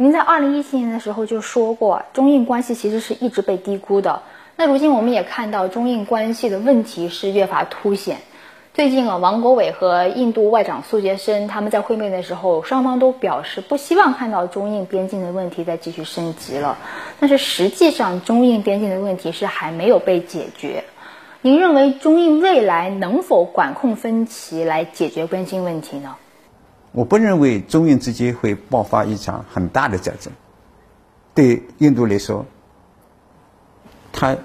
您在二零一七年的时候就说过，中印关系其实是一直被低估的。那如今我们也看到中印关系的问题是越发凸显。最近啊，王国伟和印度外长苏杰生他们在会面的时候，双方都表示不希望看到中印边境的问题再继续升级了。但是实际上，中印边境的问题是还没有被解决。您认为中印未来能否管控分歧来解决边境问题呢？我不认为中印之间会爆发一场很大的战争。对印度来说，它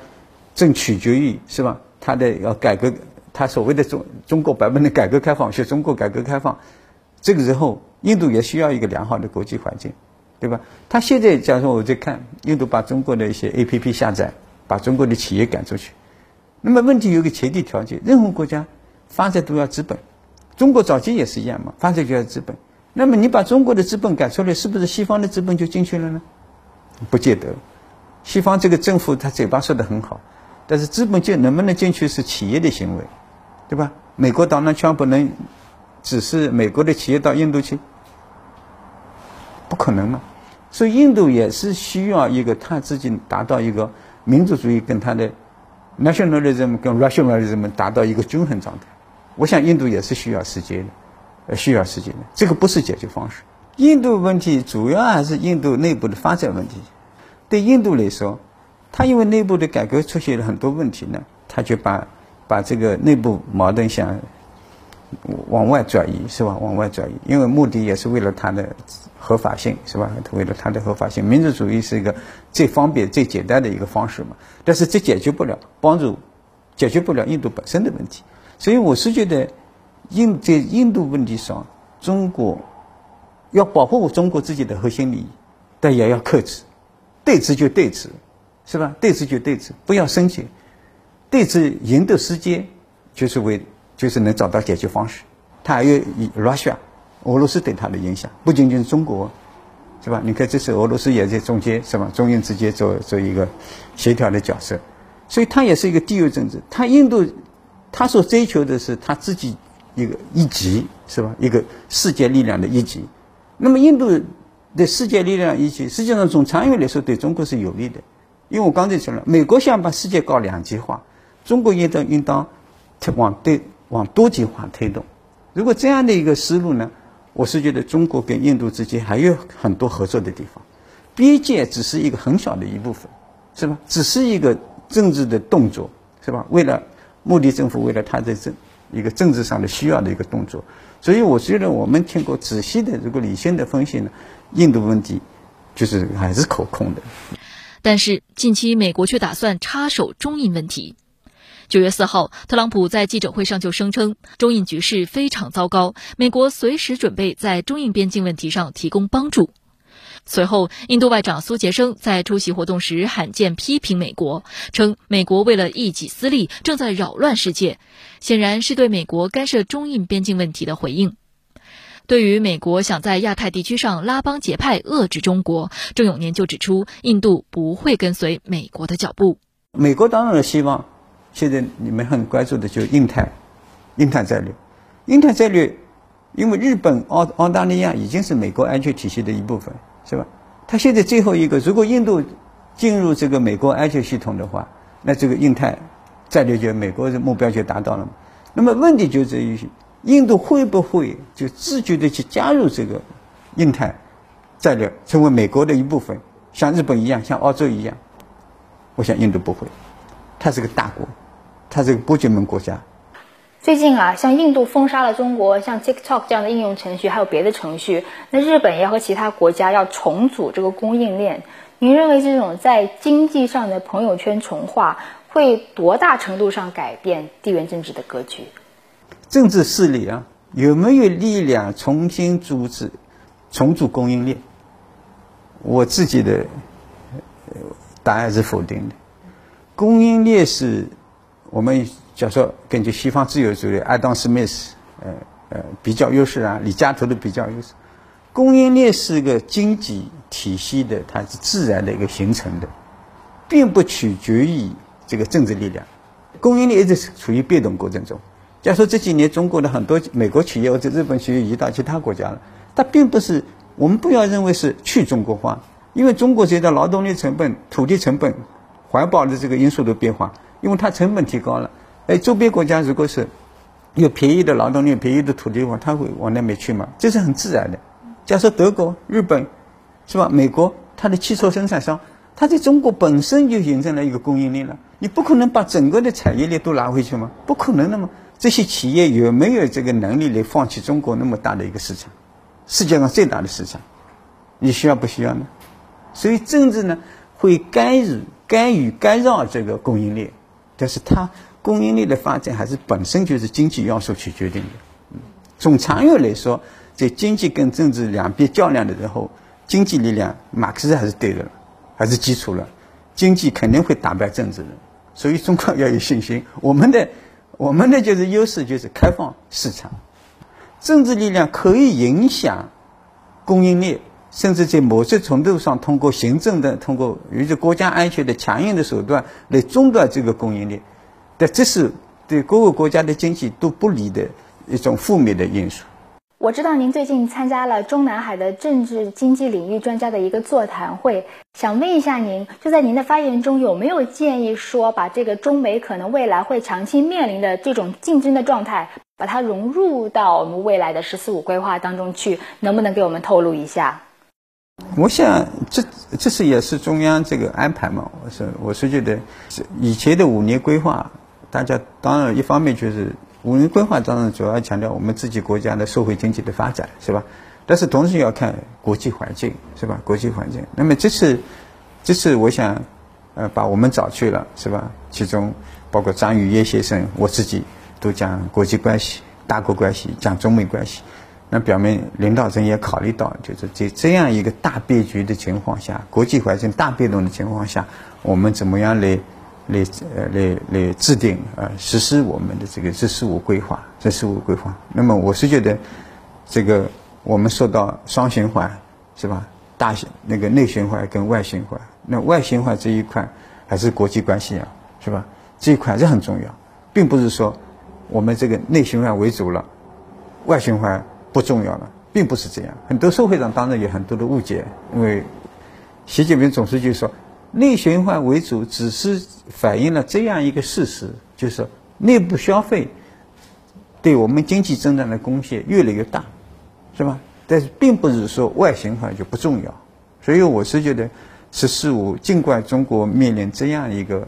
正取决于是吧？它的要改革，它所谓的中中国版本的改革开放，是中国改革开放。这个时候，印度也需要一个良好的国际环境，对吧？他现在假如说我在看，印度把中国的一些 A P P 下载，把中国的企业赶出去。那么问题有个前提条件，任何国家发展都要资本。中国早期也是一样嘛，发展就要资本。那么你把中国的资本赶出来，是不是西方的资本就进去了呢？不见得。西方这个政府他嘴巴说的很好，但是资本进能不能进去是企业的行为，对吧？美国当然全不能只是美国的企业到印度去，不可能嘛。所以印度也是需要一个他自己达到一个民族主义跟他的 nationalism 跟 rationalism 达到一个均衡状态。我想印度也是需要时间的，呃，需要时间的。这个不是解决方式。印度问题主要还是印度内部的发展问题。对印度来说，他因为内部的改革出现了很多问题呢，他就把把这个内部矛盾想往外转移，是吧？往外转移，因为目的也是为了他的合法性，是吧？为了他的合法性，民族主义是一个最方便、最简单的一个方式嘛。但是这解决不了，帮助解决不了印度本身的问题。所以我是觉得，印在印度问题上，中国要保护我中国自己的核心利益，但也要克制，对峙就对峙，是吧？对峙就对峙，不要生气，对峙赢得时间，就是为就是能找到解决方式。他还有以 Russia 俄罗斯对他的影响，不仅仅是中国，是吧？你看这次俄罗斯也在中间，是吧？中印之间做做一个协调的角色，所以它也是一个地缘政治。它印度。他所追求的是他自己一个一级，是吧？一个世界力量的一级。那么印度的世界力量一级，实际上从长远来说对中国是有利的。因为我刚才说了，美国想把世界搞两极化，中国应当应当往对往多极化推动。如果这样的一个思路呢，我是觉得中国跟印度之间还有很多合作的地方。边界只是一个很小的一部分，是吧？只是一个政治的动作，是吧？为了目的政府为了他的政一个政治上的需要的一个动作，所以我觉得我们经过仔细的如果理性的分析呢，印度问题就是还是可控的。但是近期美国却打算插手中印问题。九月四号，特朗普在记者会上就声称，中印局势非常糟糕，美国随时准备在中印边境问题上提供帮助。随后，印度外长苏杰生在出席活动时罕见批评美国，称美国为了一己私利正在扰乱世界，显然是对美国干涉中印边境问题的回应。对于美国想在亚太地区上拉帮结派遏制中国，郑永年就指出，印度不会跟随美国的脚步。美国当然希望，现在你们很关注的就是印太，印太战略，印太战略，因为日本、澳澳大利亚已经是美国安全体系的一部分。是吧？他现在最后一个，如果印度进入这个美国安全系统的话，那这个印太战略就美国的目标就达到了。那么问题就在于，印度会不会就自觉的去加入这个印太战略，成为美国的一部分，像日本一样，像澳洲一样？我想印度不会，它是个大国，它是个波杰门国家。最近啊，像印度封杀了中国像 TikTok 这样的应用程序，还有别的程序。那日本要和其他国家要重组这个供应链。您认为这种在经济上的朋友圈重化，会多大程度上改变地缘政治的格局？政治势力啊，有没有力量重新组织、重组供应链？我自己的答案是否定的。供应链是我们。假说根据西方自由主义，爱当斯密斯，呃呃，比较优势啊，李嘉图的比较优势，供应链是个经济体系的，它是自然的一个形成的，并不取决于这个政治力量。供应链一直处于变动过程中。假说这几年中国的很多美国企业或者日本企业移到其他国家了，它并不是我们不要认为是去中国化，因为中国随着劳动力成本、土地成本、环保的这个因素的变化，因为它成本提高了，哎，周边国家如果是有便宜的劳动力、便宜的土地的话，他会往那边去嘛，这是很自然的。假设德国、日本，是吧？美国，它的汽车生产商，它在中国本身就形成了一个供应链了。你不可能把整个的产业链都拿回去吗？不可能的嘛。这些企业有没有这个能力来放弃中国那么大的一个市场？世界上最大的市场，你需要不需要呢？所以政治呢会干预、干预、干扰这个供应链，但是它供应链的发展还是本身就是经济要素去决定的。嗯从长远来说，在经济跟政治两边较量的时候，经济力量马克思还是对的，还是基础了，经济肯定会打败政治的。所以中国要有信心，我们的。我们的就是优势，就是开放市场，政治力量可以影响供应链，甚至在某些程度上通过行政的、通过有些国家安全的强硬的手段来中断这个供应链，但这是对各个国家的经济都不利的一种负面的因素。我知道您最近参加了中南海的政治经济领域专家的一个座谈会，想问一下您，就在您的发言中有没有建议说，把这个中美可能未来会长期面临的这种竞争的状态，把它融入到我们未来的“十四五”规划当中去，能不能给我们透露一下？我想，这这是也是中央这个安排嘛？我是我是觉得，以前的五年规划，大家当然一方面就是。五年规划当然主要强调我们自己国家的社会经济的发展，是吧？但是同时要看国际环境，是吧？国际环境。那么这次，这次我想，呃，把我们找去了，是吧？其中包括张宇业先生，我自己都讲国际关系、大国关系，讲中美关系。那表明领导层也考虑到，就是在这样一个大变局的情况下，国际环境大变动的情况下，我们怎么样来？来呃来来制定呃实施我们的这个“十四五”规划，“十四五”规划。那么我是觉得，这个我们说到双循环是吧？大那个内循环跟外循环，那外循环这一块还是国际关系啊，是吧？这一块还是很重要，并不是说我们这个内循环为主了，外循环不重要了，并不是这样。很多社会上当然有很多的误解，因为习近平总书记说。内循环为主，只是反映了这样一个事实，就是内部消费对我们经济增长的贡献越来越大，是吧？但是并不是说外循环就不重要。所以我是觉得“十四五”尽管中国面临这样一个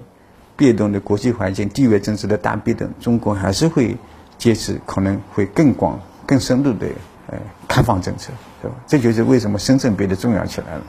变动的国际环境、地缘政治的大变动，中国还是会坚持可能会更广、更深入的呃开放政策，对吧？这就是为什么深圳变得重要起来了。